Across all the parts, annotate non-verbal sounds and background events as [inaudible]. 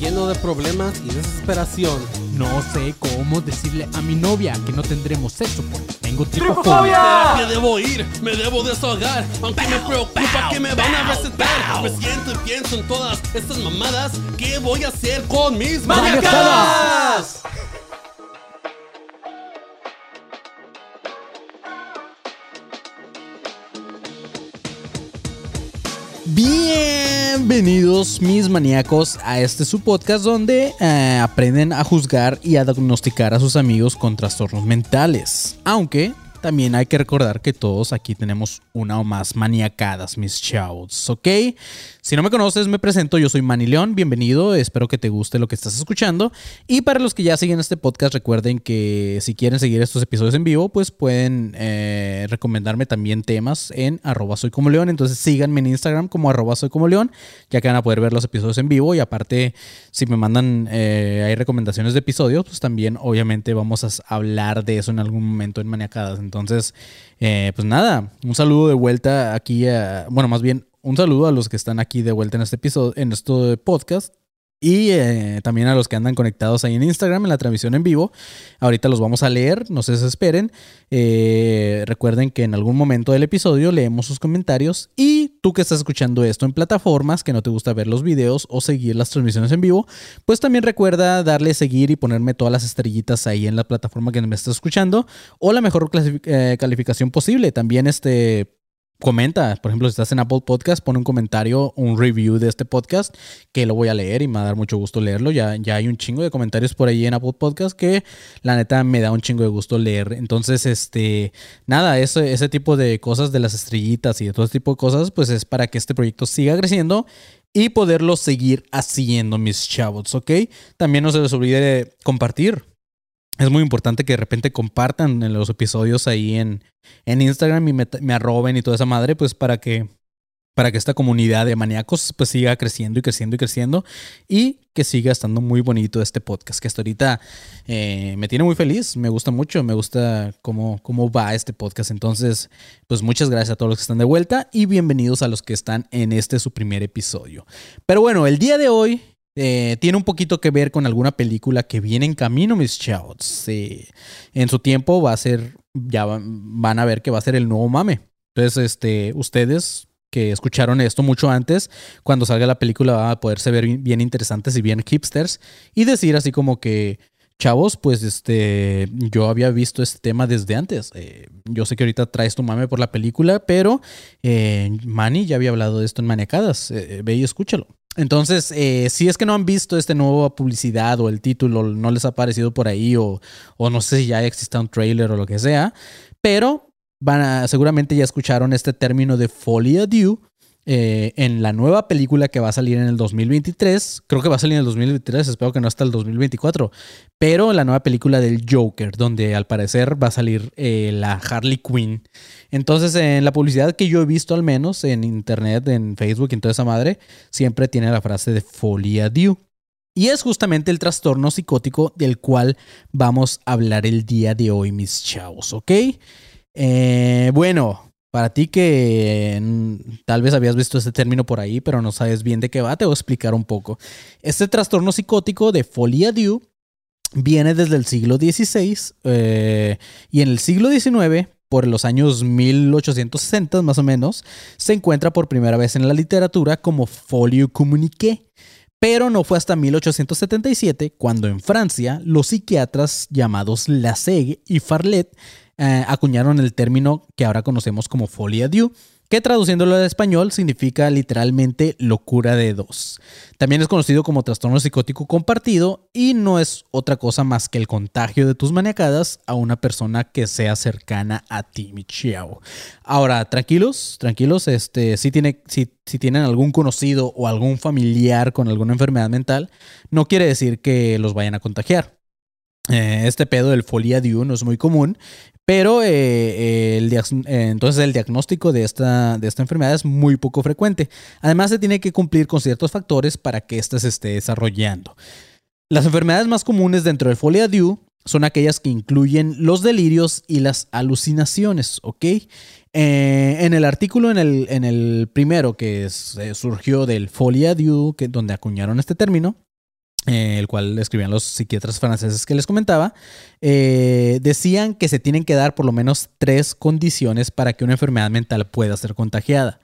lleno de problemas y desesperación. No sé cómo decirle a mi novia que no tendremos sexo porque tengo ¿A qué debo ir? Me debo desahogar. Aunque me preocupa que me van a recetar. Me siento y pienso en todas estas mamadas. ¿Qué voy a hacer con mis maniacadas? Bienvenidos mis maníacos a este su podcast donde eh, aprenden a juzgar y a diagnosticar a sus amigos con trastornos mentales. Aunque también hay que recordar que todos aquí tenemos una o más maniacadas, mis chavos, ¿ok? Si no me conoces, me presento, yo soy Manny León, bienvenido, espero que te guste lo que estás escuchando. Y para los que ya siguen este podcast, recuerden que si quieren seguir estos episodios en vivo, pues pueden eh, recomendarme también temas en arroba soy como león. Entonces síganme en Instagram como arroba soy como león, ya que van a poder ver los episodios en vivo. Y aparte, si me mandan eh, hay recomendaciones de episodios, pues también obviamente vamos a hablar de eso en algún momento en Maniacadas. Entonces, eh, pues nada, un saludo de vuelta aquí, a, bueno, más bien un saludo a los que están aquí de vuelta en este episodio, en este podcast. Y eh, también a los que andan conectados ahí en Instagram, en la transmisión en vivo. Ahorita los vamos a leer, no se desesperen. Eh, recuerden que en algún momento del episodio leemos sus comentarios. Y tú que estás escuchando esto en plataformas, que no te gusta ver los videos o seguir las transmisiones en vivo, pues también recuerda darle seguir y ponerme todas las estrellitas ahí en la plataforma que me estás escuchando. O la mejor eh, calificación posible. También este comenta, por ejemplo, si estás en Apple Podcast, pone un comentario, un review de este podcast, que lo voy a leer y me va a dar mucho gusto leerlo. Ya, ya hay un chingo de comentarios por ahí en Apple Podcast que la neta me da un chingo de gusto leer. Entonces, este, nada, ese, ese tipo de cosas de las estrellitas y de todo ese tipo de cosas, pues es para que este proyecto siga creciendo y poderlo seguir haciendo, mis chavos, ¿ok? También no se les olvide compartir es muy importante que de repente compartan en los episodios ahí en, en Instagram y me, arroben y toda esa madre, pues para que, para que esta comunidad de maníacos pues siga creciendo y creciendo y creciendo y que siga estando muy bonito este podcast, que hasta ahorita eh, me tiene muy feliz, me gusta mucho, me gusta cómo, cómo va este podcast. Entonces, pues muchas gracias a todos los que están de vuelta y bienvenidos a los que están en este su primer episodio. Pero bueno, el día de hoy eh, tiene un poquito que ver con alguna película que viene en camino, mis chavos. en su tiempo va a ser, ya van a ver que va a ser el nuevo mame. Entonces, este, ustedes que escucharon esto mucho antes, cuando salga la película van a poderse ver bien interesantes y bien hipsters y decir así como que, chavos, pues este, yo había visto este tema desde antes. Eh, yo sé que ahorita traes tu mame por la película, pero eh, Manny ya había hablado de esto en Manecadas. ve y escúchalo. Entonces, eh, si es que no han visto esta nueva publicidad o el título no les ha aparecido por ahí o, o no sé si ya existe un trailer o lo que sea, pero van a, seguramente ya escucharon este término de folia due eh, en la nueva película que va a salir en el 2023. Creo que va a salir en el 2023, espero que no hasta el 2024. Pero la nueva película del Joker, donde al parecer va a salir eh, la Harley Quinn. Entonces, en la publicidad que yo he visto, al menos en internet, en Facebook y en toda esa madre, siempre tiene la frase de folia due. Y es justamente el trastorno psicótico del cual vamos a hablar el día de hoy, mis chavos, ¿ok? Eh, bueno, para ti que mm, tal vez habías visto este término por ahí, pero no sabes bien de qué va, te voy a explicar un poco. Este trastorno psicótico de folia due viene desde el siglo XVI eh, y en el siglo XIX, por los años 1860 más o menos, se encuentra por primera vez en la literatura como folio communiqué. Pero no fue hasta 1877 cuando en Francia los psiquiatras llamados Lassegue y Farlet eh, acuñaron el término que ahora conocemos como folia due, que traduciéndolo al español significa literalmente locura de dos. También es conocido como trastorno psicótico compartido y no es otra cosa más que el contagio de tus maniacadas a una persona que sea cercana a ti, mi chiao. Ahora, tranquilos, tranquilos, este, si, tiene, si tienen algún conocido o algún familiar con alguna enfermedad mental, no quiere decir que los vayan a contagiar. Eh, este pedo del folia diu no es muy común, pero eh, el entonces el diagnóstico de esta, de esta enfermedad es muy poco frecuente. Además, se tiene que cumplir con ciertos factores para que ésta se esté desarrollando. Las enfermedades más comunes dentro del folia diu son aquellas que incluyen los delirios y las alucinaciones, ¿ok? Eh, en el artículo, en el, en el primero que surgió del Folia Dieu, que, donde acuñaron este término, eh, el cual escribían los psiquiatras franceses que les comentaba, eh, decían que se tienen que dar por lo menos tres condiciones para que una enfermedad mental pueda ser contagiada.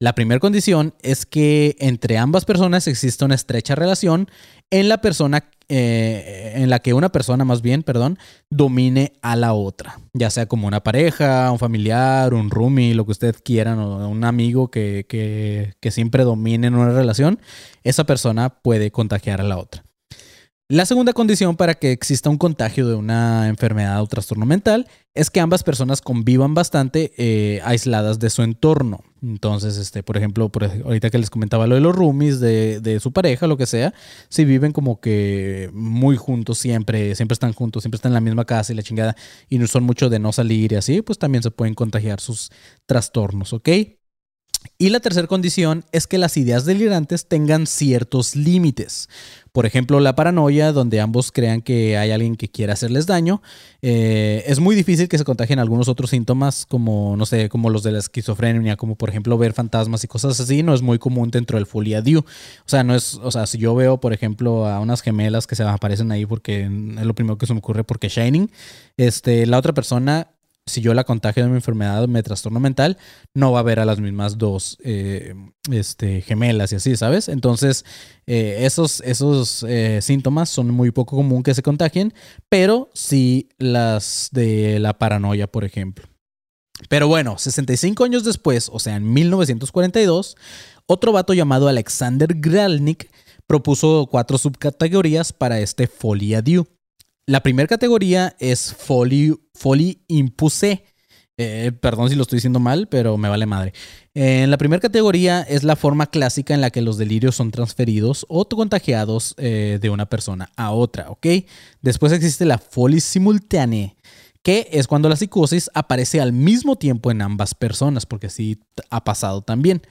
La primera condición es que entre ambas personas exista una estrecha relación en la persona eh, en la que una persona más bien, perdón, domine a la otra, ya sea como una pareja, un familiar, un roomie, lo que usted quiera, o un amigo que, que, que siempre domine en una relación, esa persona puede contagiar a la otra. La segunda condición para que exista un contagio de una enfermedad o trastorno mental es que ambas personas convivan bastante eh, aisladas de su entorno. Entonces, este, por ejemplo, por, ahorita que les comentaba lo de los roomies, de, de, su pareja, lo que sea, si viven como que muy juntos siempre, siempre están juntos, siempre están en la misma casa y la chingada, y no son mucho de no salir y así, pues también se pueden contagiar sus trastornos, ¿ok? Y la tercera condición es que las ideas delirantes tengan ciertos límites. Por ejemplo, la paranoia, donde ambos crean que hay alguien que quiere hacerles daño. Eh, es muy difícil que se contagien algunos otros síntomas, como, no sé, como los de la esquizofrenia, como por ejemplo ver fantasmas y cosas así. No es muy común dentro del folia diu. O sea, no es, o sea, si yo veo, por ejemplo, a unas gemelas que se aparecen ahí porque es lo primero que se me ocurre porque Shining, este, la otra persona si yo la contagio de mi enfermedad, mi trastorno mental, no va a haber a las mismas dos eh, este, gemelas y así, ¿sabes? Entonces, eh, esos, esos eh, síntomas son muy poco común que se contagien, pero sí las de la paranoia, por ejemplo. Pero bueno, 65 años después, o sea, en 1942, otro vato llamado Alexander Gralnik propuso cuatro subcategorías para este Folia Diu. La primera categoría es Folie, folie impuse. Eh, perdón si lo estoy diciendo mal, pero me vale madre. En la primera categoría es la forma clásica en la que los delirios son transferidos o contagiados eh, de una persona a otra, ¿ok? Después existe la folie simultánea, que es cuando la psicosis aparece al mismo tiempo en ambas personas, porque sí ha pasado también.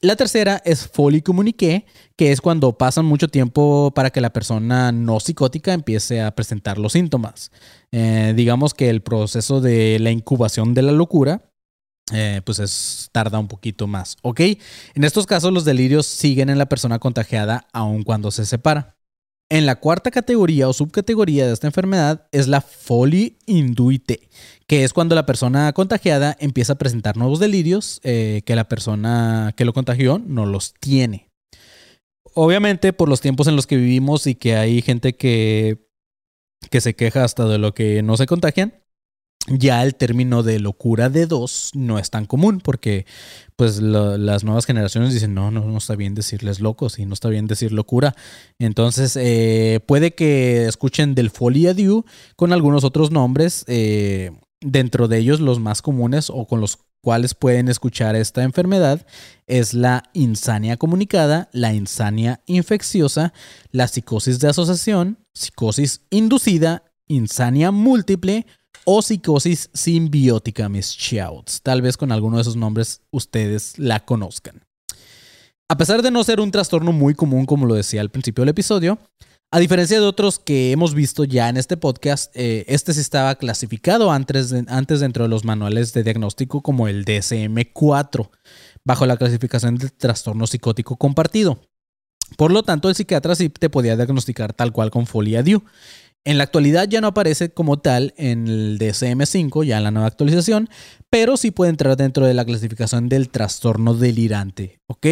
La tercera es folie que es cuando pasan mucho tiempo para que la persona no psicótica empiece a presentar los síntomas. Eh, digamos que el proceso de la incubación de la locura eh, pues es, tarda un poquito más, ¿ok? En estos casos los delirios siguen en la persona contagiada aun cuando se separa. En la cuarta categoría o subcategoría de esta enfermedad es la folie induite, que es cuando la persona contagiada empieza a presentar nuevos delirios eh, que la persona que lo contagió no los tiene. Obviamente por los tiempos en los que vivimos y que hay gente que, que se queja hasta de lo que no se contagian, ya el término de locura de dos no es tan común porque pues las nuevas generaciones dicen no, no, no está bien decirles locos y no está bien decir locura. Entonces eh, puede que escuchen del Folia Diu con algunos otros nombres, eh, dentro de ellos los más comunes o con los cuales pueden escuchar esta enfermedad es la insania comunicada, la insania infecciosa, la psicosis de asociación, psicosis inducida, insania múltiple o psicosis simbiótica, mis shouts. Tal vez con alguno de esos nombres ustedes la conozcan. A pesar de no ser un trastorno muy común, como lo decía al principio del episodio, a diferencia de otros que hemos visto ya en este podcast, eh, este sí estaba clasificado antes, antes dentro de los manuales de diagnóstico como el DSM-4, bajo la clasificación del trastorno psicótico compartido. Por lo tanto, el psiquiatra sí te podía diagnosticar tal cual con folia Diu. En la actualidad ya no aparece como tal en el DSM5, ya en la nueva actualización, pero sí puede entrar dentro de la clasificación del trastorno delirante, ¿ok?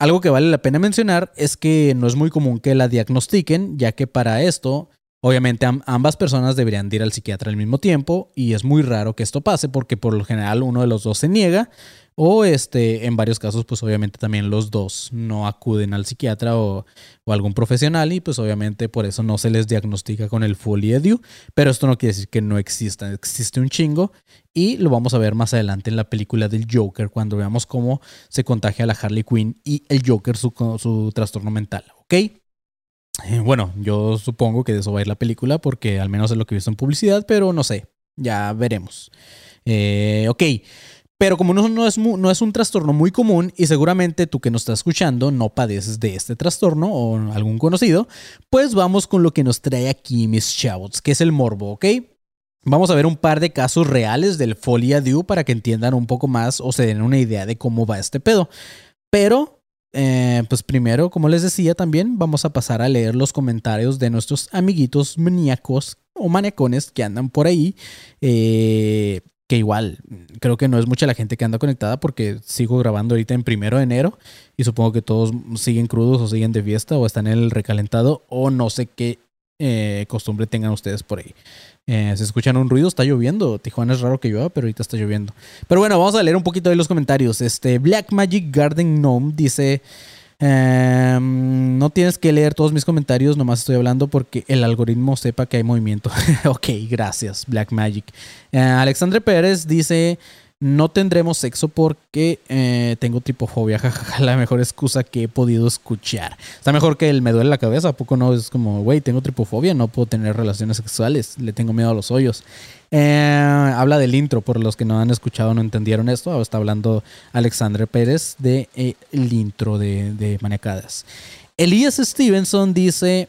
Algo que vale la pena mencionar es que no es muy común que la diagnostiquen, ya que para esto, obviamente ambas personas deberían ir al psiquiatra al mismo tiempo y es muy raro que esto pase porque por lo general uno de los dos se niega o este, en varios casos, pues obviamente también los dos no acuden al psiquiatra o, algún profesional y pues obviamente por eso no se les diagnostica con el Folie Diu. Pero esto no quiere decir que no exista, existe un chingo y lo vamos a ver más adelante en la película del Joker cuando veamos cómo se contagia la Harley Quinn y el Joker su, su trastorno mental, ¿ok? Eh, bueno, yo supongo que de eso va a ir la película porque al menos es lo que he visto en publicidad, pero no sé, ya veremos. Eh, ok, pero como no, es, un trastorno muy común y seguramente tú que nos estás escuchando no padeces de este trastorno o algún conocido, pues vamos con lo que nos trae aquí mis chavos, que es el morbo, ¿ok? Vamos a ver un par de casos reales del folia due para que entiendan un poco más o se den una idea de cómo va este pedo. Pero, eh, pues primero, como les decía también, vamos a pasar a leer los comentarios de nuestros amiguitos maníacos o maniacones que andan por ahí. Eh, que igual creo que no es mucha la gente que anda conectada porque sigo grabando ahorita en primero de enero y supongo que todos siguen crudos o siguen de fiesta o están en el recalentado o no sé qué eh, costumbre tengan ustedes por ahí. Eh, se escuchan un ruido, está lloviendo. Tijuana es raro que llueva, pero ahorita está lloviendo. Pero bueno, vamos a leer un poquito de los comentarios. Este Black Magic Garden Gnome dice: Em, no tienes que leer todos mis comentarios, nomás estoy hablando porque el algoritmo sepa que hay movimiento. [laughs] ok, gracias, Black Magic. Eh, Alexandre Pérez dice: No tendremos sexo porque eh, tengo tripofobia. [laughs] la mejor excusa que he podido escuchar. Está mejor que el me duele la cabeza. ¿A poco no? Es como, güey, tengo tripofobia, no puedo tener relaciones sexuales. Le tengo miedo a los hoyos. Eh, habla del intro, por los que no han escuchado, no entendieron esto. Está hablando Alexandre Pérez del de, eh, intro de, de Maniacadas. Elías Stevenson dice: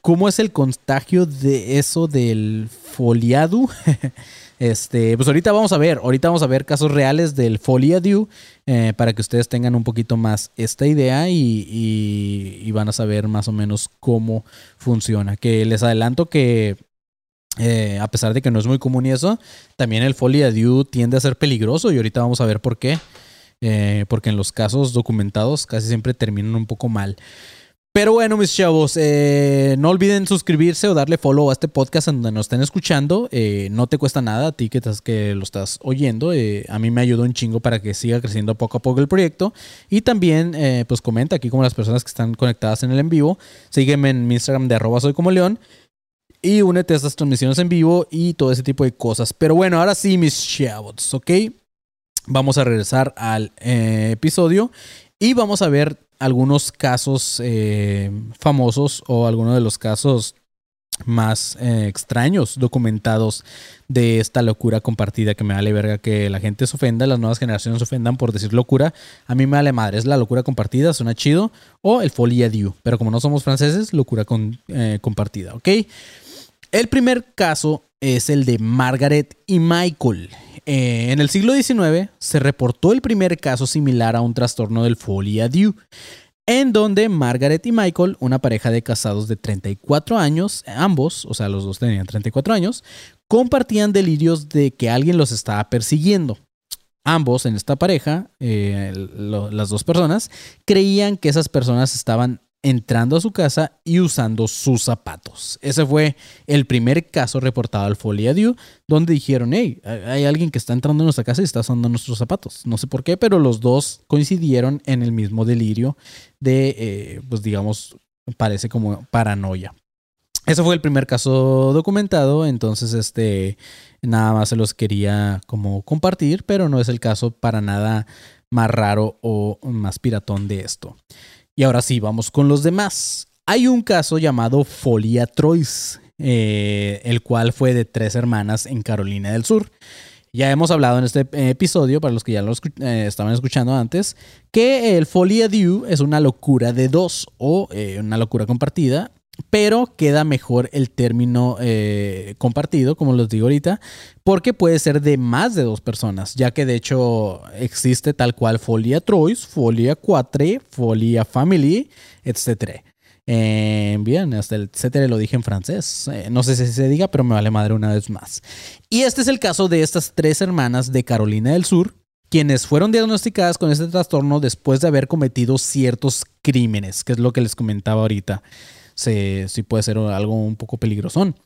¿Cómo es el contagio de eso del foliado? [laughs] este, pues ahorita vamos a ver, ahorita vamos a ver casos reales del foliadu eh, para que ustedes tengan un poquito más esta idea y, y, van a saber más o menos cómo funciona. Que les adelanto que eh, a pesar de que no es muy común y eso, también el folie adieu tiende a ser peligroso y ahorita vamos a ver por qué. Eh, porque en los casos documentados casi siempre terminan un poco mal. Pero bueno, mis chavos, eh, no olviden suscribirse o darle follow a este podcast en donde nos estén escuchando. Eh, no te cuesta nada a ti que, estás, que lo estás oyendo. Eh, a mí me ayuda un chingo para que siga creciendo poco a poco el proyecto. Y también, pues comenta aquí como las personas que están conectadas en el en vivo. Sígueme en mi Instagram de arroba soy como león y únete a estas transmisiones en vivo y todo ese tipo de cosas. Pero bueno, ahora sí, mis chavos, ¿ok? Vamos a regresar al episodio y vamos a ver algunos casos eh, famosos o algunos de los casos más eh, extraños documentados de esta locura compartida que me vale verga que la gente se ofenda, las nuevas generaciones se ofendan por decir locura. A mí me vale madre, es la locura compartida, suena chido, o el folie dieu, pero como no somos franceses, locura con, eh, compartida, ¿ok? El primer caso es el de Margaret y Michael. Eh, en el siglo XIX se reportó el primer caso similar a un trastorno del folie dieu, en donde Margaret y Michael, una pareja de casados de 34 años, ambos, o sea, los dos tenían 34 años, compartían delirios de que alguien los estaba persiguiendo. Ambos en esta pareja, eh, las dos personas, creían que esas personas estaban entrando a su casa y usando sus zapatos. Ese fue el primer caso reportado al Folia Dieu, donde dijeron, hey, hay alguien que está entrando a nuestra casa y está usando nuestros zapatos. No sé por qué, pero los dos coincidieron en el mismo delirio de, eh, pues digamos, parece como paranoia. Ese fue el primer caso documentado, entonces este nada más se los quería como compartir, pero no es el caso para nada más raro o más piratón de esto. Y ahora sí, vamos con los demás. Hay un caso llamado Folia Trois, eh, el cual fue de tres hermanas en Carolina del Sur. Ya hemos hablado en este episodio, para los que ya lo eh, estaban escuchando antes, que el Folia Dieu es una locura de dos o eh, una locura compartida, pero queda mejor el término eh, compartido, como les digo ahorita, porque puede ser de más de dos personas, ya que de hecho existe tal cual Folia Trois, Folia Quatre, Folia Family, etc. Eh, bien, hasta el etcétera lo dije en francés. Eh, no sé si se diga, pero me vale madre una vez más. Y este es el caso de estas tres hermanas de Carolina del Sur, quienes fueron diagnosticadas con este trastorno después de haber cometido ciertos crímenes, que es lo que les comentaba ahorita sí puede ser algo un poco peligrosón.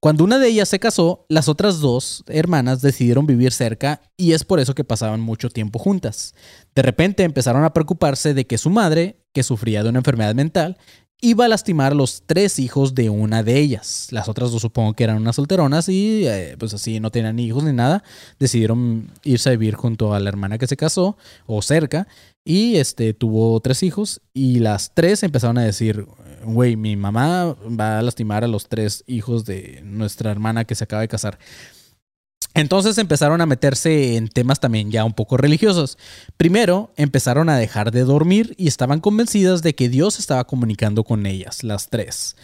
Cuando una de ellas se casó, las otras dos hermanas decidieron vivir cerca y es por eso que pasaban mucho tiempo juntas. De repente empezaron a preocuparse de que su madre, que sufría de una enfermedad mental, iba a lastimar a los tres hijos de una de ellas. Las otras dos supongo que eran unas solteronas y eh, pues así no tenían hijos ni nada. Decidieron irse a vivir junto a la hermana que se casó o cerca y este tuvo tres hijos y las tres empezaron a decir, güey, mi mamá va a lastimar a los tres hijos de nuestra hermana que se acaba de casar. Entonces empezaron a meterse en temas también ya un poco religiosos. Primero empezaron a dejar de dormir y estaban convencidas de que Dios estaba comunicando con ellas, las tres.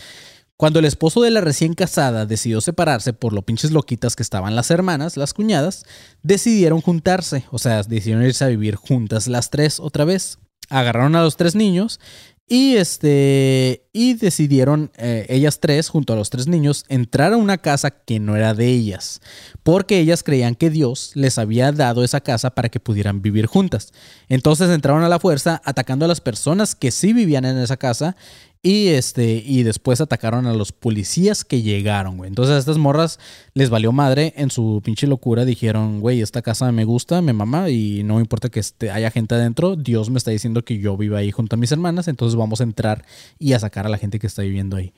Cuando el esposo de la recién casada decidió separarse por lo pinches loquitas que estaban las hermanas, las cuñadas, decidieron juntarse, o sea, decidieron irse a vivir juntas las tres otra vez. Agarraron a los tres niños y este. Y decidieron eh, ellas tres, junto a los tres niños, entrar a una casa que no era de ellas. Porque ellas creían que Dios les había dado esa casa para que pudieran vivir juntas. Entonces entraron a la fuerza, atacando a las personas que sí vivían en esa casa y, este, y después atacaron a los policías que llegaron, güey. Entonces a estas morras les valió madre en su pinche locura. Dijeron, güey, esta casa me gusta, me mama y no importa que este, haya gente adentro. Dios me está diciendo que yo viva ahí junto a mis hermanas. Entonces vamos a entrar y a sacar a la gente que está viviendo ahí.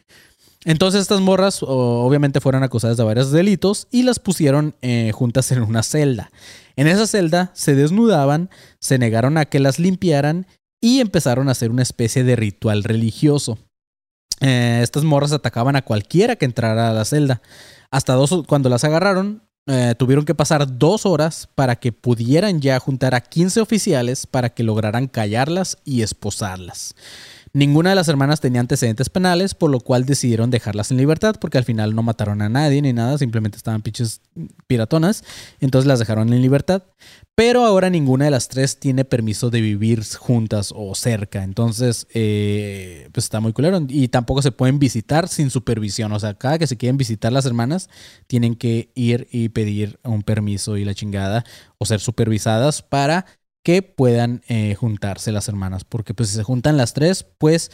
Entonces estas morras obviamente fueron acusadas de varios delitos y las pusieron eh, juntas en una celda. En esa celda se desnudaban, se negaron a que las limpiaran y empezaron a hacer una especie de ritual religioso. Eh, estas morras atacaban a cualquiera que entrara a la celda. Hasta dos, cuando las agarraron, eh, tuvieron que pasar dos horas para que pudieran ya juntar a 15 oficiales para que lograran callarlas y esposarlas. Ninguna de las hermanas tenía antecedentes penales, por lo cual decidieron dejarlas en libertad, porque al final no mataron a nadie ni nada, simplemente estaban pinches piratonas, entonces las dejaron en libertad. Pero ahora ninguna de las tres tiene permiso de vivir juntas o cerca, entonces eh, pues está muy culero. Y tampoco se pueden visitar sin supervisión, o sea, cada que se quieren visitar las hermanas, tienen que ir y pedir un permiso y la chingada, o ser supervisadas para que puedan eh, juntarse las hermanas. Porque pues si se juntan las tres, pues,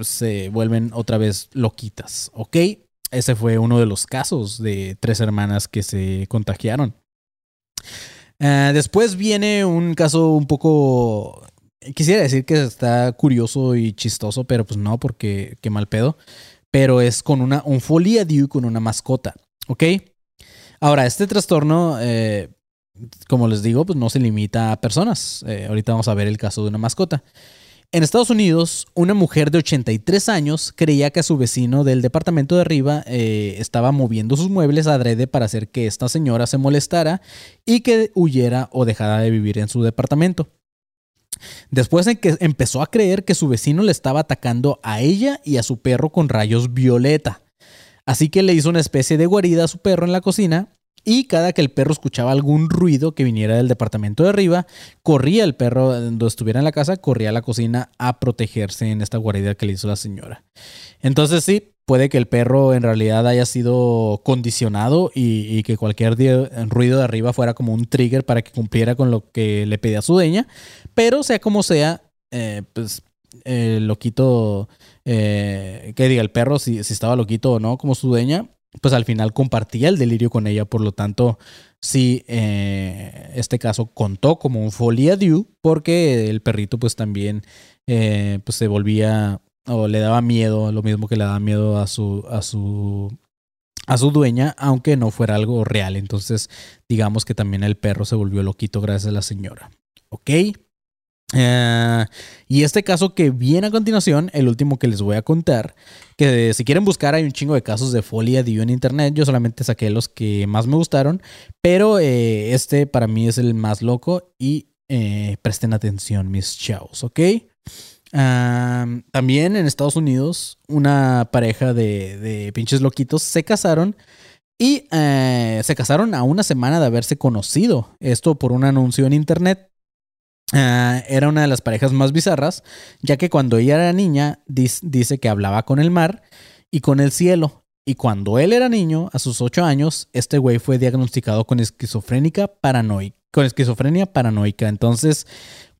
se vuelven otra vez loquitas. ¿Ok? Ese fue uno de los casos de tres hermanas que se contagiaron. Eh, después viene un caso un poco... Quisiera decir que está curioso y chistoso, pero pues no, porque qué mal pedo. Pero es con una, un folia con una mascota. ¿Ok? Ahora, este trastorno eh, como les digo, pues no se limita a personas. Eh, ahorita vamos a ver el caso de una mascota. En Estados Unidos, una mujer de 83 años creía que su vecino del departamento de arriba eh, estaba moviendo sus muebles adrede para hacer que esta señora se molestara y que huyera o dejara de vivir en su departamento. Después en que empezó a creer que su vecino le estaba atacando a ella y a su perro con rayos violeta. Así que le hizo una especie de guarida a su perro en la cocina y cada que el perro escuchaba algún ruido que viniera del departamento de arriba, corría el perro donde estuviera en la casa, corría a la cocina a protegerse en esta guarida que le hizo la señora. Entonces sí, puede que el perro en realidad haya sido condicionado y, que cualquier ruido de arriba fuera como un trigger para que cumpliera con lo que le pedía su dueña. Pero sea como sea, eh, pues loquito, eh, que diga el perro si, si estaba loquito o no como su dueña, pues al final compartía el delirio con ella, por lo tanto, sí, eh, este caso contó como un folia due, porque el perrito pues también eh, pues se volvía o le daba miedo, lo mismo que le daba miedo a su, a su, a su dueña, aunque no fuera algo real. Entonces, digamos que también el perro se volvió loquito gracias a la señora. ¿Ok? Eh, y este caso que viene a continuación, el último que les voy a contar, que si quieren buscar hay un chingo de casos de folia Dio en internet, yo solamente saqué los que más me gustaron, pero eh, este para mí es el más loco y eh, presten atención mis chavos, ¿ok? también en Estados Unidos una pareja de pinches loquitos se casaron y se casaron a una semana de haberse conocido, esto por un anuncio en internet Ah, era una de las parejas más bizarras, ya que cuando ella era niña dice que hablaba con el mar y con el cielo. Y cuando él era niño, a sus 8 años, este güey fue diagnosticado con esquizofrénica paranoica, con esquizofrenia paranoica. Entonces,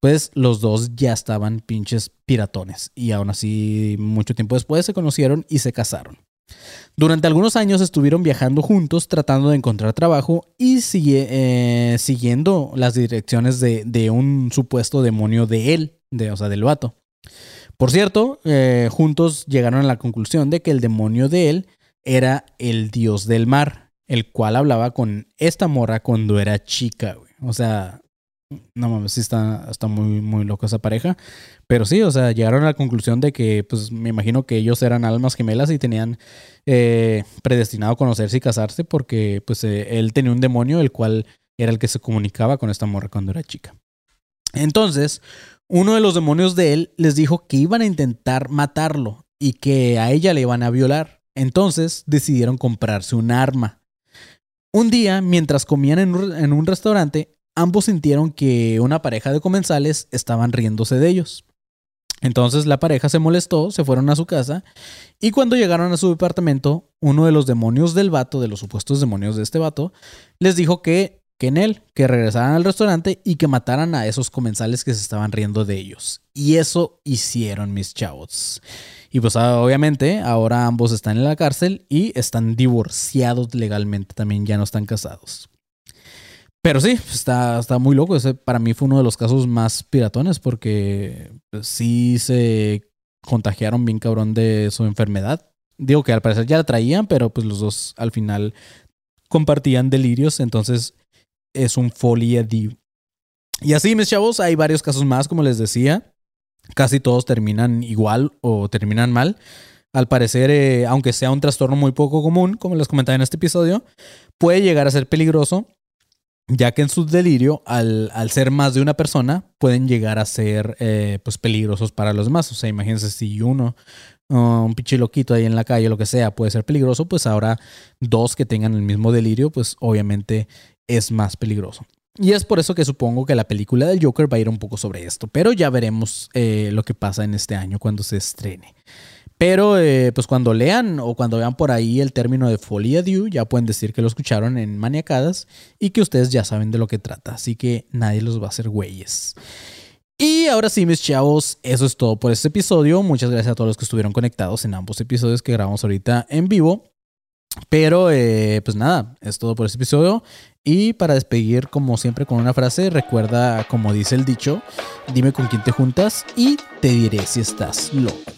pues los dos ya estaban pinches piratones. Y aún así, mucho tiempo después se conocieron y se casaron. Durante algunos años estuvieron viajando juntos tratando de encontrar trabajo y eh, siguiendo las direcciones de, un supuesto demonio de él, de, o sea, del vato. Por cierto, eh, juntos llegaron a la conclusión de que el demonio de él era el dios del mar, el cual hablaba con esta morra cuando era chica. O sea, no mames, sí está, está muy, muy loco esa pareja. Pero sí, o sea, llegaron a la conclusión de que, pues me imagino que ellos eran almas gemelas y tenían eh, predestinado conocerse y casarse porque, pues, eh, él tenía un demonio, el cual era el que se comunicaba con esta morra cuando era chica. Entonces, uno de los demonios de él les dijo que iban a intentar matarlo y que a ella le iban a violar. Entonces decidieron comprarse un arma. Un día, mientras comían en un restaurante, ambos sintieron que una pareja de comensales estaban riéndose de ellos. Entonces la pareja se molestó, se fueron a su casa y cuando llegaron a su departamento, uno de los demonios del vato, de los supuestos demonios de este vato, les dijo que, que en él, que regresaran al restaurante y que mataran a esos comensales que se estaban riendo de ellos. Y eso hicieron mis chavos. Y pues ah, obviamente ahora ambos están en la cárcel y están divorciados legalmente, también ya no están casados. Pero sí, está, está muy loco. Ese para mí fue uno de los casos más piratones porque pues, sí se contagiaron bien cabrón de su enfermedad. Digo que al parecer ya la traían, pero pues los dos al final compartían delirios, entonces es un folia div. Y así, mis chavos, hay varios casos más, como les decía. Casi todos terminan igual o terminan mal. Al parecer, eh, aunque sea un trastorno muy poco común, como les comentaba en este episodio, puede llegar a ser peligroso ya que en su delirio, al, al, ser más de una persona, pueden llegar a ser eh, pues peligrosos para los demás. O sea, imagínense si uno, uh, un pinche loquito ahí en la calle, lo que sea, puede ser peligroso, pues ahora dos que tengan el mismo delirio, pues obviamente es más peligroso. Y es por eso que supongo que la película del Joker va a ir un poco sobre esto, pero ya veremos eh, lo que pasa en este año cuando se estrene. Pero eh, pues cuando lean o cuando vean por ahí el término de Folia Due, ya pueden decir que lo escucharon en Maniacadas y que ustedes ya saben de lo que trata. Así que nadie los va a hacer güeyes. Y ahora sí, mis chavos, eso es todo por este episodio. Muchas gracias a todos los que estuvieron conectados en ambos episodios que grabamos ahorita en vivo. Pero eh, pues nada, es todo por este episodio. Y para despedir, como siempre, con una frase, recuerda, como dice el dicho, dime con quién te juntas y te diré si estás loco.